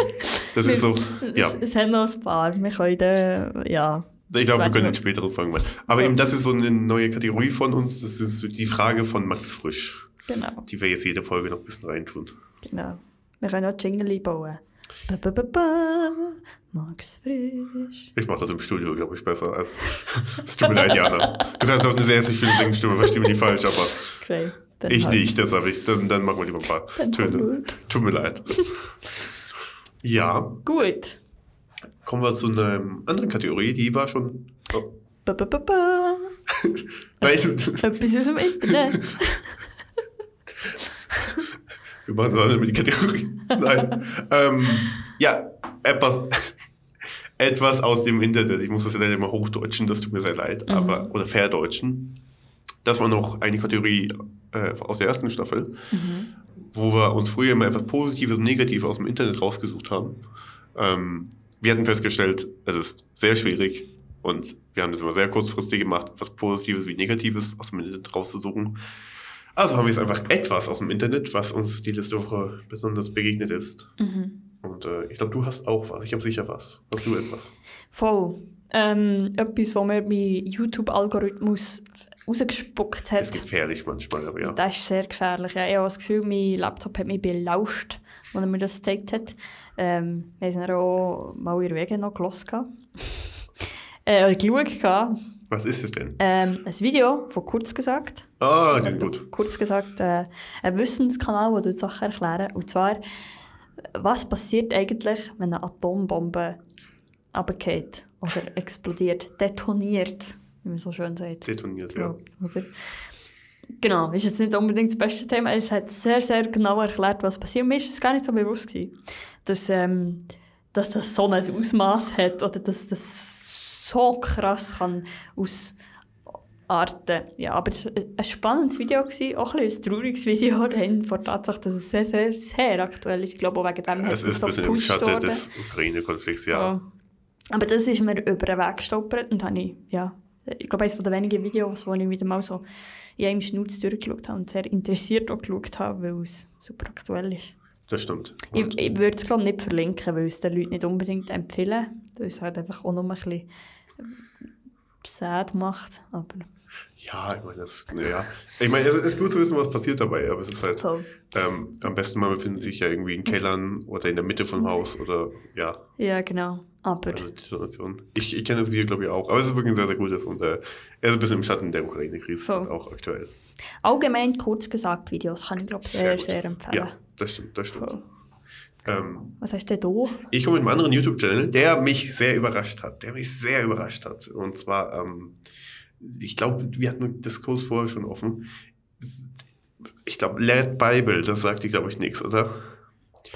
das ist so, ja. Es, haben noch ein paar. Wir können ja. Ich glaube, wir können in späteren Folgen mal. Aber eben, das ist so eine neue Kategorie von uns. Das ist so die Frage von Max Frisch, Genau, die wir jetzt jede Folge noch ein bisschen reintun. genau. Wir können auch Jingle bauen. Ba, ba, ba. Max Frisch. Ich mache das im Studio, glaube ich, besser als. Es tut mir leid, Jana. Du kannst auch eine sehr, sehr schöne Singstimme, versteh mich nicht falsch, aber Okay. ich halt. nicht, das habe ich. Dann, dann machen wir lieber ein paar Dann Töne. Tut mir leid. Ja, Gut. kommen wir zu einer anderen Kategorie, die war schon. Oh. Ba, ba, ba, ba. <laughs> Weil ich, Etwas aus dem Internet. <laughs> wir machen das andere mit die Kategorie. <laughs> Nein. ähm, ja, etwas, etwas aus dem Internet. Ich muss das ja leider immer hochdeutschen, das tut mir sehr leid, Mhm. aber, oder verdeutschen. Das war noch eine Kategorie äh, aus der ersten Staffel, Mhm. wo wir uns früher immer etwas Positives und Negatives aus dem Internet rausgesucht haben. Ähm, wir hatten festgestellt, es ist sehr schwierig und wir haben das immer sehr kurzfristig gemacht, was Positives wie Negatives aus dem Internet rauszusuchen. Also haben wir jetzt einfach etwas aus dem Internet, was uns die letzte Woche besonders begegnet ist. Mhm. Und äh, ich glaube, du hast auch was. Ich habe sicher was. Hast du etwas? Voll. Ähm, etwas, was mir mein YouTube-Algorithmus rausgespuckt Das hat. ist gefährlich manchmal, aber ja. Das ist sehr gefährlich. Ja, ich habe das Gefühl, mein Laptop hat mich belauscht, als er mir das gezeigt hat. Ähm, wir haben auch mal in Wege noch gehört. <laughs> äh, geschaut. Was ist es denn? Ähm, ein Video von Kurz gesagt. Ah, die sind gut. Kurz gesagt, äh, ein Wissenskanal, der die Sachen erklären. Und zwar, was passiert eigentlich, wenn eine Atombombe runtergeht oder explodiert, detoniert, wie man so schön sagt. Detoniert, ja. Oder? Genau, ist jetzt nicht unbedingt das beste Thema. Es hat sehr, sehr genau erklärt, was passiert. Mir ist es gar nicht so bewusst gewesen, dass, ähm, dass das so ein Ausmaß hat oder dass das so krass kann ausarten. Ja, aber es war ein spannendes Video, gewesen, auch ein, ein trauriges Video, <laughs> rein vor der Tatsache, dass es sehr, sehr, sehr aktuell ist. Ich glaube, auch wegen dem Es hat ist ein bisschen im Schatten des Ukraine-Konflikts, ja. ja. Aber das ist mir über den Weg gestolpert und habe ich, ja, ich glaube, eines der wenigen Videos, wo ich wieder mal so in einem Schnauz durchgeschaut habe und sehr interessiert auch geschaut habe, weil es super aktuell ist. Das stimmt. Ich, ich würde es glaube nicht verlinken, weil es den Leuten nicht unbedingt empfehlen, weil es halt einfach auch noch ein bisschen sad macht, aber Ja, ich meine, das, ja. Ich meine, es ist gut zu wissen, was passiert dabei, aber es ist halt, ähm, am besten man befindet sich ja irgendwie in Kellern oder in der Mitte vom Haus oder, ja, Ja, genau. Aber also die Situation. Ich, ich kenne das Video, glaube ich, auch, aber es ist wirklich ein sehr, sehr gutes und äh, er ist ein bisschen im Schatten der Ukraine-Krise auch aktuell. allgemein kurz gesagt, Videos kann ich glaube sehr, sehr, empfehlen. Ja, das stimmt, das stimmt. Voll. Ähm, Was du denn da? Ich komme mit einem anderen YouTube-Channel, der mich sehr überrascht hat. Der mich sehr überrascht hat. Und zwar, ähm, ich glaube, wir hatten den Diskurs vorher schon offen. Ich glaube, Lad Bible, das sagt dir, glaube ich, nichts, oder?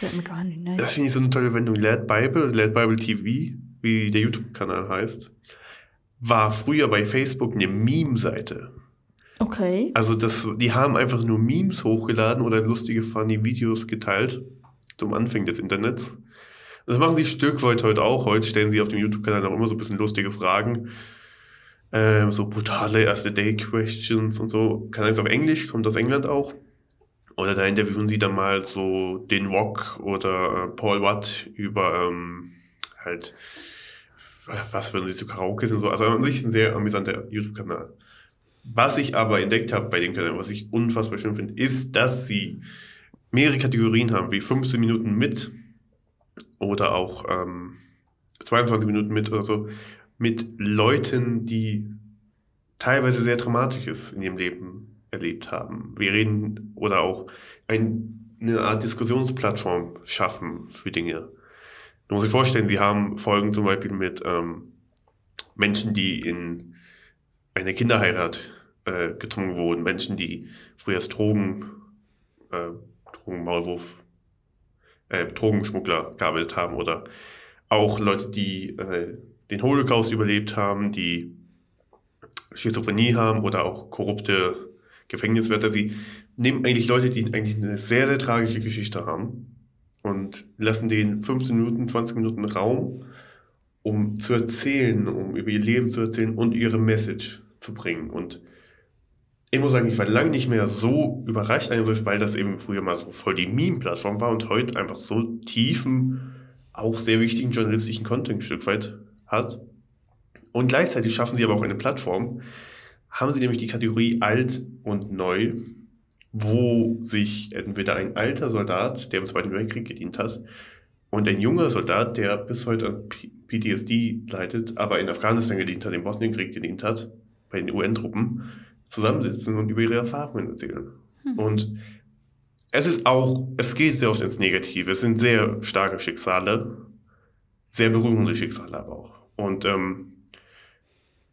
Das gar nicht, nein. Das finde ich so eine tolle Wendung. Lad Bible, Lad Bible TV, wie der YouTube-Kanal heißt, war früher bei Facebook eine Meme-Seite. Okay. Also das, die haben einfach nur Memes hochgeladen oder lustige, funny Videos geteilt zum Anfang des Internets. Das machen sie Stück weit heute auch. Heute stellen sie auf dem YouTube-Kanal auch immer so ein bisschen lustige Fragen. Ähm, so brutale erste Day-Questions und so. Kann jetzt auf Englisch, kommt aus England auch. Oder da interviewen sie dann mal so den Rock oder äh, Paul Watt über ähm, halt, was würden sie zu Karaoke sind so. Also an sich ein sehr amüsanter YouTube-Kanal. Was ich aber entdeckt habe bei dem Kanal, was ich unfassbar schön finde, ist, dass sie mehrere Kategorien haben, wie 15 Minuten mit oder auch ähm, 22 Minuten mit oder so, mit Leuten, die teilweise sehr Dramatisches in ihrem Leben erlebt haben. Wir reden oder auch ein, eine Art Diskussionsplattform schaffen für Dinge. Du musst dir vorstellen, sie haben Folgen zum Beispiel mit ähm, Menschen, die in eine Kinderheirat äh, gezwungen wurden, Menschen, die früher Drogen, äh, Drogenmaulwurf, äh, Drogenschmuggler gearbeitet haben oder auch Leute, die äh, den Holocaust überlebt haben, die Schizophrenie haben oder auch korrupte Gefängniswärter. Sie nehmen eigentlich Leute, die eigentlich eine sehr, sehr tragische Geschichte haben und lassen denen 15 Minuten, 20 Minuten Raum, um zu erzählen, um über ihr Leben zu erzählen und ihre Message zu bringen. Und ich muss sagen, ich war lange nicht mehr so überrascht, einerseits, weil das eben früher mal so voll die Meme-Plattform war und heute einfach so tiefen, auch sehr wichtigen journalistischen Content ein Stück weit hat. Und gleichzeitig schaffen sie aber auch eine Plattform, haben sie nämlich die Kategorie alt und neu, wo sich entweder ein alter Soldat, der im Zweiten Weltkrieg gedient hat, und ein junger Soldat, der bis heute an PTSD leidet, aber in Afghanistan gedient hat, im Bosnienkrieg gedient hat, bei den UN-Truppen, zusammensitzen und über ihre Erfahrungen erzählen. Und es ist auch, es geht sehr oft ins Negative. Es sind sehr starke Schicksale, sehr berührende Schicksale aber auch. Und ähm,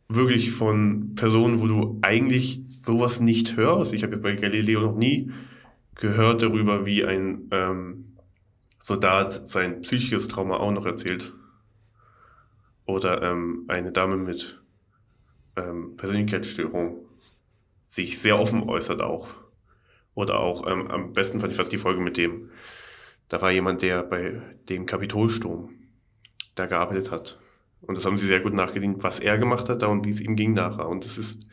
wirklich von Personen, wo du eigentlich sowas nicht hörst. Ich habe jetzt bei Galileo noch nie gehört darüber, wie ein ähm, Soldat sein psychisches Trauma auch noch erzählt. Oder ähm, eine Dame mit ähm, Persönlichkeitsstörung sich sehr offen äußert auch. Oder auch, ähm, am besten fand ich fast die Folge mit dem, da war jemand, der bei dem Kapitolsturm da gearbeitet hat. Und das haben sie sehr gut nachgedient, was er gemacht hat da und wie es ihm ging nachher. Und es ist,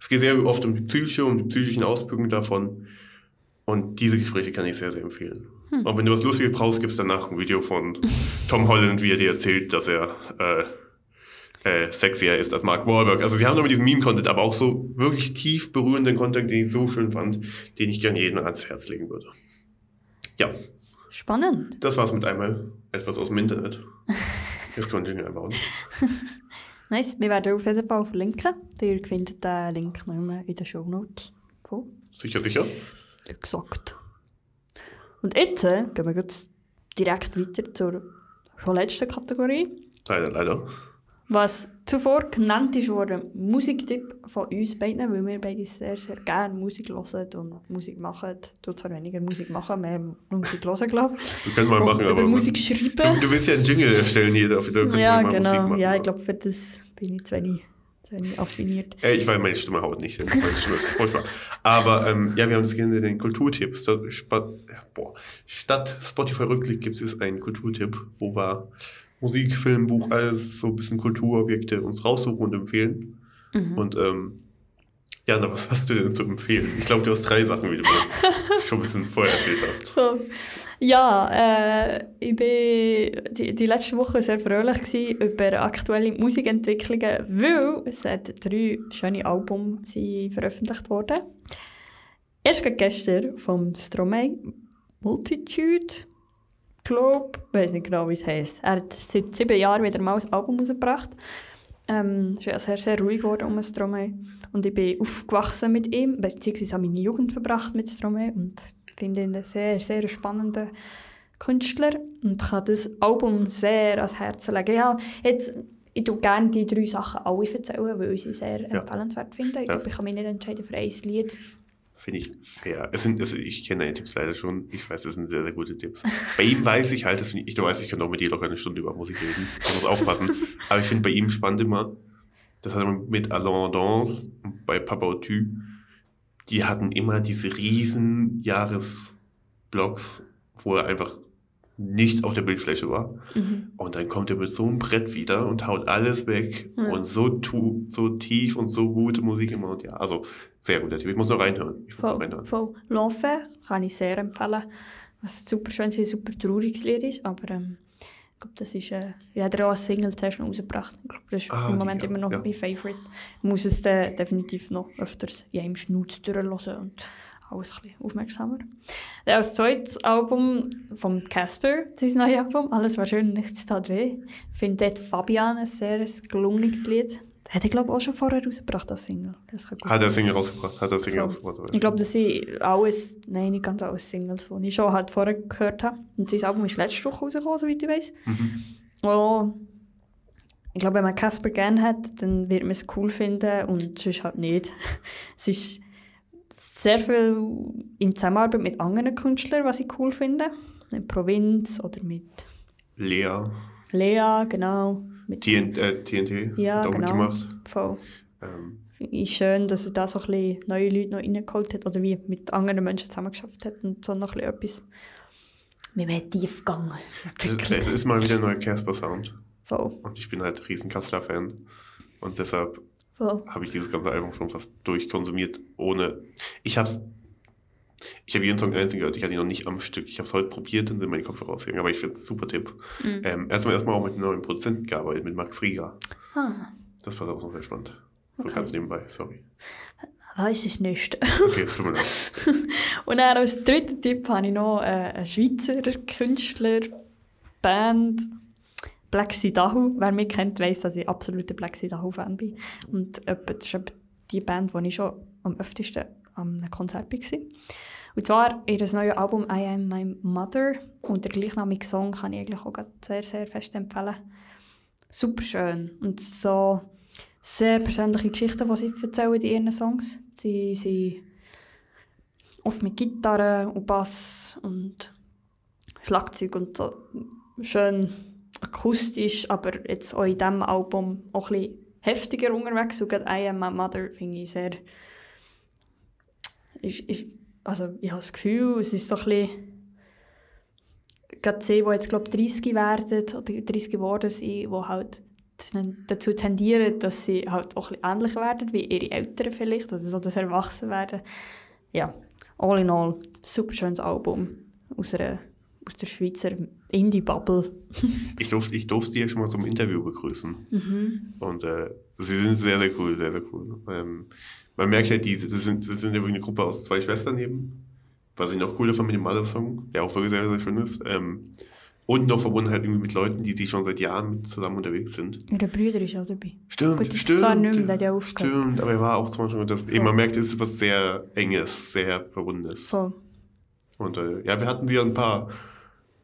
es geht sehr oft um die psychische, um die psychischen Auswirkungen davon. Und diese Gespräche kann ich sehr, sehr empfehlen. Und wenn du was Lustiges brauchst, gibt's danach ein Video von Tom Holland, wie er dir erzählt, dass er äh, äh, sexier ist als Mark Wahlberg. Also sie haben immer diesen Meme-Content, aber auch so wirklich tief berührenden Content, den ich so schön fand, den ich gerne jedem ans Herz legen würde. Ja, Spannend. das war's mit einmal etwas aus dem Internet. Jetzt können wir einbauen. Nice. Wir werden auf jeden Fall verlinken. Ihr findet den Link noch immer in den Show Notes. Voll. Sicher, sicher. Exakt. Und jetzt äh, gehen wir jetzt direkt weiter zur schon letzten Kategorie. Leider, leider. Was zuvor genannt ist worden, Musiktipp von uns beiden, weil wir beide sehr, sehr gerne Musik hören und Musik machen. Du zwar weniger Musik machen, mehr Musik hören, glaube ich. Können mal machen, über aber. Musik schreiben. du willst ja einen Jingle erstellen hier dafür. Da können Ja, wir mal Musik genau. machen. Ja, ich glaube, für das bin ich zu wenig, affiniert. Ey, ich weiß, meine Stimme haut nicht hin. Meine Stimme ist furchtbar. Aber ähm, ja, wir haben es gerne den Kulturtipp. Statt, boah, statt Spotify-Rückblick gibt es einen Kulturtipp, wo wir Musik, Film, Buch, alles so ein bisschen Kulturobjekte uns raussuchen und empfehlen. Mhm. Und ähm, ja, na, was hast du denn zu empfehlen? Ich glaube, du hast drei Sachen, wie du <laughs> schon ein bisschen vorher erzählt hast. Ja, äh, ich bin die, die letzte Woche sehr fröhlich über aktuelle Musikentwicklungen, weil es hat drei schöne Alben sind veröffentlicht worden. Erst gestern vom Stromae Multitude, glaube ich, weiß nicht genau, wie es heisst. Er hat seit sieben Jahren wieder mal ein Album rausgebracht. Ähm, es ist ja sehr, sehr ruhig geworden um Stromae. Und ich bin aufgewachsen mit ihm, beziehungsweise habe meine Jugend verbracht mit Stromae und finde ihn einen sehr, sehr spannenden Künstler und kann das Album sehr ans Herz legen. Ja, jetzt, ich tue gerne die drei Sachen alle erzählen, weil ich sie sehr empfehlenswert finde. Ich Ja. glaube, ich kann mich nicht entscheiden für ein Lied. Finde ich fair. Es sind, also ich kenne deine Tipps leider schon. Ich weiß, das sind sehr, sehr gute Tipps. Bei ihm weiß ich halt, das ich, du weißt, ich kann auch mit dir locker eine Stunde über Musik reden. Ich muss aufpassen. <laughs> Aber ich finde bei ihm spannend immer, das hat er mit Alain Dance und bei Papa Otu, die hatten immer diese riesen Jahresblocks, wo er einfach nicht auf der Bildfläche war. Mhm. Und dann kommt er mit so einem Brett wieder und haut alles weg. Ja. Und so, tu, so tief und so gute Musik immer. Und ja, also sehr guter Tipp. Ich muss noch reinhören. Ich muss noch reinhören. voll. L'Enfer kann ich sehr empfehlen. Was super schön ist, ein super trauriges Lied ist, aber ähm, ich glaube, das ist, äh, ja, der hat auch als Single zuerst noch rausgebracht. Ich glaube, das ist Ah, im die, Moment ja, immer noch ja. mein Favorite. Ich muss es äh, definitiv noch öfters in einem Schnutz durchhören und alles ein bisschen aufmerksamer. Dann als zweites Album von Casper, sein neues Album, «Alles war schön, nichts tat weh». Ich finde dort Fabian ein sehr gelungenes Lied. Das hat er, glaube ich, auch schon vorher rausgebracht als Single. Das Hat er Single rausgebracht? Hat er Single Voll. rausgebracht? ich glaube, das sind alles, nein, nicht ganz alles Singles, die ich schon halt vorher gehört habe. Und sein Album ist letzte Woche rausgekommen, soweit ich weiß. Mhm. Oh, ich glaube, wenn man Casper gerne hat, dann wird man es cool finden und sonst halt nicht. <laughs> es ist sehr viel in Zusammenarbeit mit anderen Künstlern, was ich cool finde. Mit Provinz oder mit Lea, Lea, genau. Mit TNT, äh, TNT Ja, genau. mitgemacht. voll. Ähm, Finde ich schön, dass er da so ein bisschen neue Leute noch reingeholt hat oder wie mit anderen Menschen zusammengeschafft hat und so noch ein bisschen etwas mit mehr Tiefgang es, <laughs> entwickelt. es ist mal wieder ein neuer Casper-Sound. Voll, Und ich bin halt ein riesen Kassler-Fan. Und deshalb habe ich dieses ganze Album schon fast durchkonsumiert, ohne. Ich hab's. Ich habe jeden Song einzeln gehört, ich hatte ihn noch nicht am Stück. Ich habe es heute probiert und sind meine Kopfhörer rausgegangen, aber ich finde es ein super Tipp. Mhm. Ähm, erstmal erstmal auch mit einem neuen Produzenten gearbeitet, mit Max Rieger. Ah, Das war auch noch sehr spannend. So Okay. ganz nebenbei, sorry. weiß ich nicht. Okay, es tut mir leid. <laughs> Und dann als dritten Tipp habe ich noch äh, einen Schweizer Künstler, Band, Sidahu. Wer mich kennt, weiss, dass ich absoluter Black Sidahu-Fan bin. Und das ist die Band, die ich schon am öftesten am einem Konzert war. Und zwar ihr neues Album «I Am My Mother» und der gleichnamige Song kann ich eigentlich auch sehr, sehr fest empfehlen. Super schön und so sehr persönliche Geschichten, die sie erzählen in ihren Songs. Sie sind oft mit Gitarre und Bass und Schlagzeug und so schön akustisch, aber jetzt auch in diesem Album auch ein bisschen heftiger unterwegs. Und gerade «I Am My Mother» finde ich sehr... Ich, ich, also ich habe das Gefühl, es ist so ein bisschen... Gerade sie, die jetzt glaube 30 werden oder 30 geworden sind, die halt dazu tendieren, dass sie halt auch ein bisschen ähnlich werden wie ihre Eltern vielleicht, oder so, dass sie erwachsen werden. Ja, all in all, super schönes Album aus, einer, aus der Schweizer Indie-Bubble. <laughs> Ich durfte, ich durfte sie ja schon mal zum Interview begrüßen. Und äh, sie sind sehr, sehr cool, sehr, sehr cool. Ähm, man merkt halt, die, das sind, das sind ja wirklich eine Gruppe aus zwei Schwestern eben. Was ich noch cooler fand mit dem Mother-Song, der auch wirklich sehr, sehr schön ist. Ähm, und noch verbunden halt irgendwie mit Leuten, die, die schon seit Jahren zusammen unterwegs sind. Ihre Brüder ist auch dabei. Stimmt, Gut, stimmt. zwar nicht mehr, der aufgehört. Stimmt, aber er war auch zum Beispiel, das, eben, man merkt, es ist was sehr Enges, sehr Verbundenes. So. Und äh, ja, wir hatten sie ja ein paar,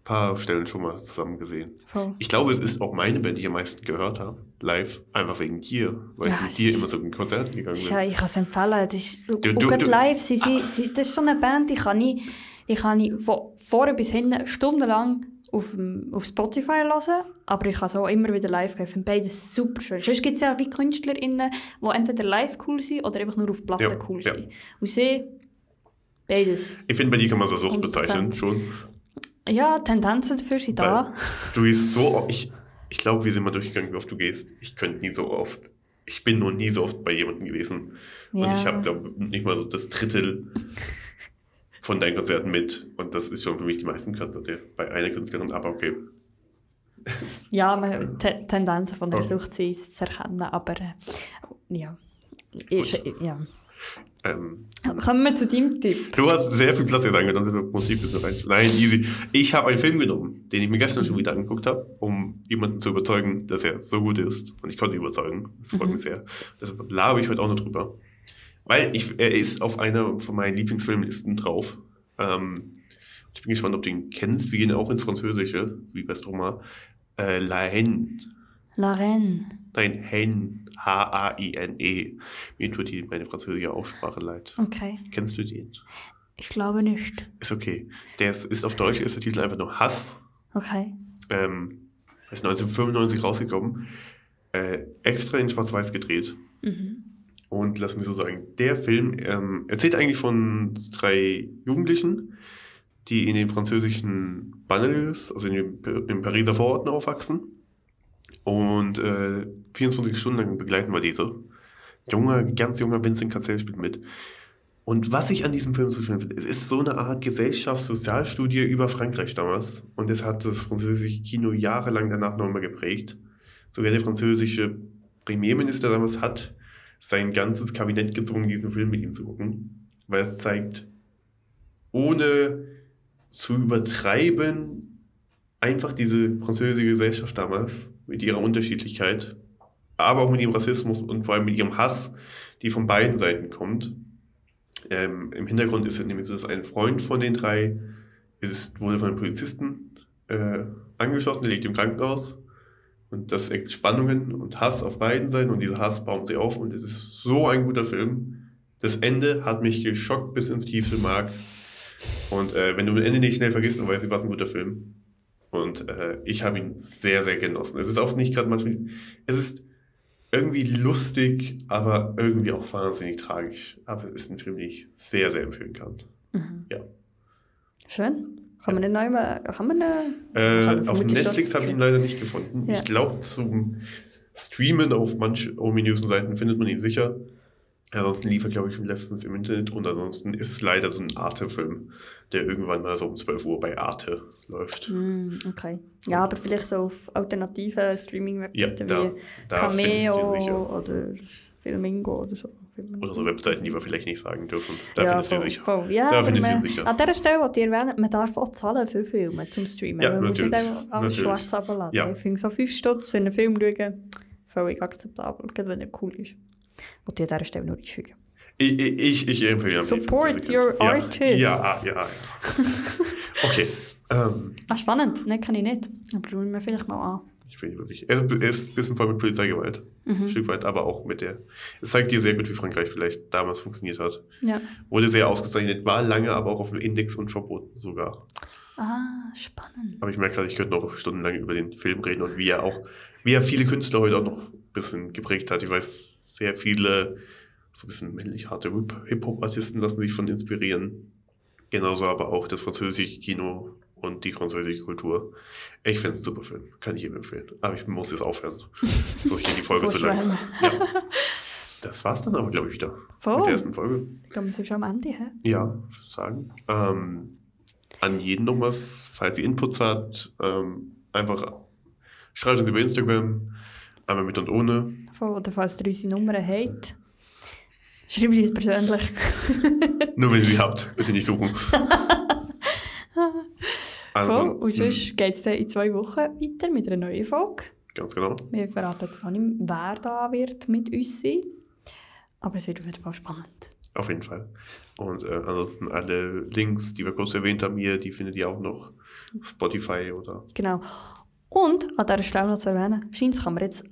paar Stellen schon mal zusammen gesehen. Voll. Ich glaube, es ist auch meine Band, die ich am meisten gehört habe, live, einfach wegen dir, weil Ja, ich mit dir immer zu den Konzerten gegangen Ja, bin. ich kann es empfehlen. Das ist, Du- du- du- live, sie, sie, sie, das ist so eine Band, die kann ich, die kann ich von vorne bis hinten stundenlang auf, auf Spotify hören, aber ich kann es auch immer wieder live gehen. Ich finde beides super schön. Sonst gibt es ja wie KünstlerInnen, die entweder live cool sind oder einfach nur auf Platte Ja, cool ja. sind. Und sie, beides. Ich finde, bei dir kann man es als Sucht 100%. bezeichnen, schon. Ja, Tendenzen dafür sind da. Du gehst so, ich, ich glaube, wir sind mal durchgegangen, wie oft du gehst. Ich könnte nie so oft. Ich bin noch nie so oft bei jemandem gewesen. Und Ja. ich habe, glaube nicht mal so das Drittel von deinen Konzerten mit. Und das ist schon für mich die meisten Konzerte bei einer Künstlerin, aber okay. Ja, man, Te Tendenzen von der Okay. Sucht zu erkennen, aber äh, ja. Ist, ja. Ähm, Kommen wir zu deinem Typ. du hast sehr viel jetzt angenommen, deshalb muss ich ein bisschen rein. Nein, easy. Ich habe einen Film genommen, den ich mir gestern schon wieder angeguckt habe, um jemanden zu überzeugen, dass er so gut ist. Und ich konnte ihn überzeugen. Das freut Mhm. mich sehr. Deshalb labe ich heute auch noch drüber. Weil ich, er ist auf einer von meinen Lieblingsfilmlisten drauf. Ähm, ich bin gespannt, ob du ihn kennst. Wir gehen auch ins Französische, wie bei Stroma. Äh, La Haine. La Reine. Nein, Haine. H-A-I-N-E. Mir tut die meine französische Aussprache leid. Okay. Kennst du den? Ich glaube nicht. Ist okay. Der ist, ist auf Deutsch ist der Titel einfach nur Hass. Okay. Ähm, ist 1995 rausgekommen. Äh, extra in Schwarz-Weiß gedreht. Mhm. Und lass mich so sagen, der Film ähm, erzählt eigentlich von drei Jugendlichen, die in den französischen Banlieues, also in den, in Pariser Vororten aufwachsen. Und äh, 24 Stunden lang begleiten wir diese. Junger, ganz junger Vincent Cassel spielt mit. Und was ich an diesem Film so schön finde, es ist so eine Art Gesellschaftssozialstudie über Frankreich damals. Und es hat das französische Kino jahrelang danach nochmal geprägt. Sogar der französische Premierminister damals hat sein ganzes Kabinett gezwungen, diesen Film mit ihm zu gucken. Weil es zeigt, ohne zu übertreiben, einfach diese französische Gesellschaft damals mit ihrer Unterschiedlichkeit, aber auch mit ihrem Rassismus und vor allem mit ihrem Hass, die von beiden Seiten kommt. Ähm, Im Hintergrund ist es nämlich so, dass ein Freund von den drei ist, wurde von einem Polizisten äh, angeschossen, der liegt im Krankenhaus. Und das ergibt Spannungen und Hass auf beiden Seiten und dieser Hass baut sie auf und es ist so ein guter Film. Das Ende hat mich geschockt bis ins tiefste. Und äh, wenn du das Ende nicht schnell vergisst, dann weißt du, was ein guter Film. Und äh, ich habe ihn sehr, sehr genossen. Es ist auch nicht gerade manchmal, es ist irgendwie lustig, aber irgendwie auch wahnsinnig tragisch. Aber es ist ein Film, den ich sehr, sehr empfehlen kann. Mhm. Ja. Schön. Kann man den neu mal, kann man den, Äh, auf Netflix habe ich ihn leider nicht gefunden. Ja. Ich glaube, zum Streamen auf manch ominösen Seiten findet man ihn sicher. Ansonsten lief er, glaube ich, letztens im Internet und ansonsten ist es leider so ein Arte-Film, der irgendwann mal so um 12 Uhr bei Arte läuft. Mm, okay. Ja, aber vielleicht so auf alternativen Ja, Streaming-Webseiten da, wie da Cameo oder Filmingo oder so. Oder so Webseiten, die wir vielleicht nicht sagen dürfen. Da ja, findest du sicher. voll. Ja, Da findest du sicher. An dieser Stelle, die ihr erwähnt, man darf auch zahlen für Filme zum Streamen. Ja, man muss nicht natürlich. alles Natürlich. schwarz runterladen. Ja. Ich finde so 5 Stutz für einen Film schauen, völlig akzeptabel, gerade wenn er cool ist. Wollte ich an dieser Stelle nur einfügen. Ich, ich, ich empfehle Support sehr your ja, artists. Ja, ja, ja. <laughs> okay. Ähm, Ah, spannend, ne, kann ich nicht. Aber schauen wir vielleicht mal an. ich bin wirklich. Er ist, er ist ein bisschen voll mit Polizeigewalt. Mhm. Ein Stück weit, aber auch mit der. Es zeigt dir sehr gut, wie Frankreich vielleicht damals funktioniert hat. Ja. Wurde sehr ausgezeichnet, war lange aber auch auf dem Index und verboten sogar. Ah, spannend. Aber ich merke gerade, ich könnte noch stundenlang über den Film reden und wie er auch, wie er viele Künstler heute auch noch ein bisschen geprägt hat. Ich weiß, sehr viele so ein bisschen männlich harte Hip-Hop-Artisten lassen sich von inspirieren. Genauso aber auch das französische Kino und die französische Kultur. Ich finde es ein super Film. Kann ich jedem empfehlen. Aber ich muss jetzt aufhören. Sonst geht die Folge <laughs> zu lang. Ja. Das war's dann aber, glaube ich, wieder. Voll. Mit der ersten Folge. Ich glaube, wir sind schon am Ende. He? Ja, ich würde sagen. Ähm, an jeden noch was, falls ihr Inputs habt, ähm, einfach schreibt uns über Instagram, einmal mit und ohne. Oder falls ihr unsere Nummern habt, schreibt uns persönlich. <laughs> Nur wenn ihr sie habt, bitte nicht suchen. <laughs> Voll. Und Ansonsten, sonst geht es dann in zwei Wochen weiter mit einer neuen Folge. ganz genau. Wir verraten jetzt noch nicht, wer da wird mit uns sein. Aber es wird auf jeden Fall spannend. Auf jeden Fall. Und äh, ansonsten alle Links, die wir kurz erwähnt haben hier, die findet ihr auch noch auf Spotify oder. Genau. Und an dieser Stelle noch zu erwähnen, scheint kann man jetzt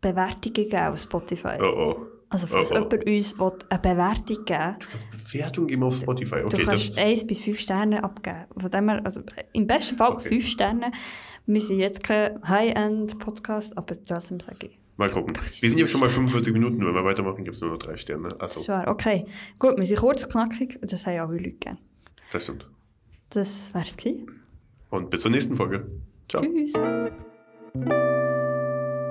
Bewertungen geben auf Spotify. Oh oh. Also falls Oh, oh. jemand uns will eine Bewertung geben Du kannst Bewertung geben auf Spotify. du Okay, kannst das. 1 bis 5 Sterne abgeben. Von dem her, also im besten Fall Okay. 5 Sterne. Wir sind jetzt kein High-End-Podcast, aber trotzdem sage ich. Mal gucken. Wir sind jetzt schon bei 45 Minuten. Wenn wir weitermachen, gibt es nur noch drei Sterne. Das Also, war okay. Gut, wir sind kurz und knackig und das haben ja auch Leute gerne. das stimmt. Das wär's gewesen. Und bis zur nächsten Folge. Ciao. Tschüss.